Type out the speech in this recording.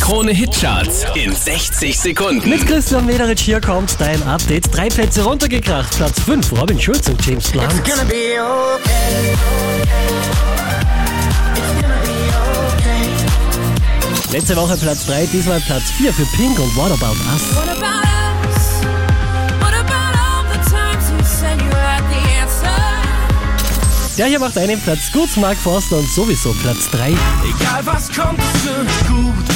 Krone Hitcharts in 60 Sekunden. Mit Christian Mederitsch hier kommt dein Update. Drei Plätze runtergekracht. Platz 5, Robin Schulz und James Blunt. Okay. Okay. Letzte Woche Platz 3, diesmal Platz 4 für Pink und What About Us. What Der hier macht einen Platz gut, Mark Forster und sowieso Platz 3. Egal was kommt, es gut.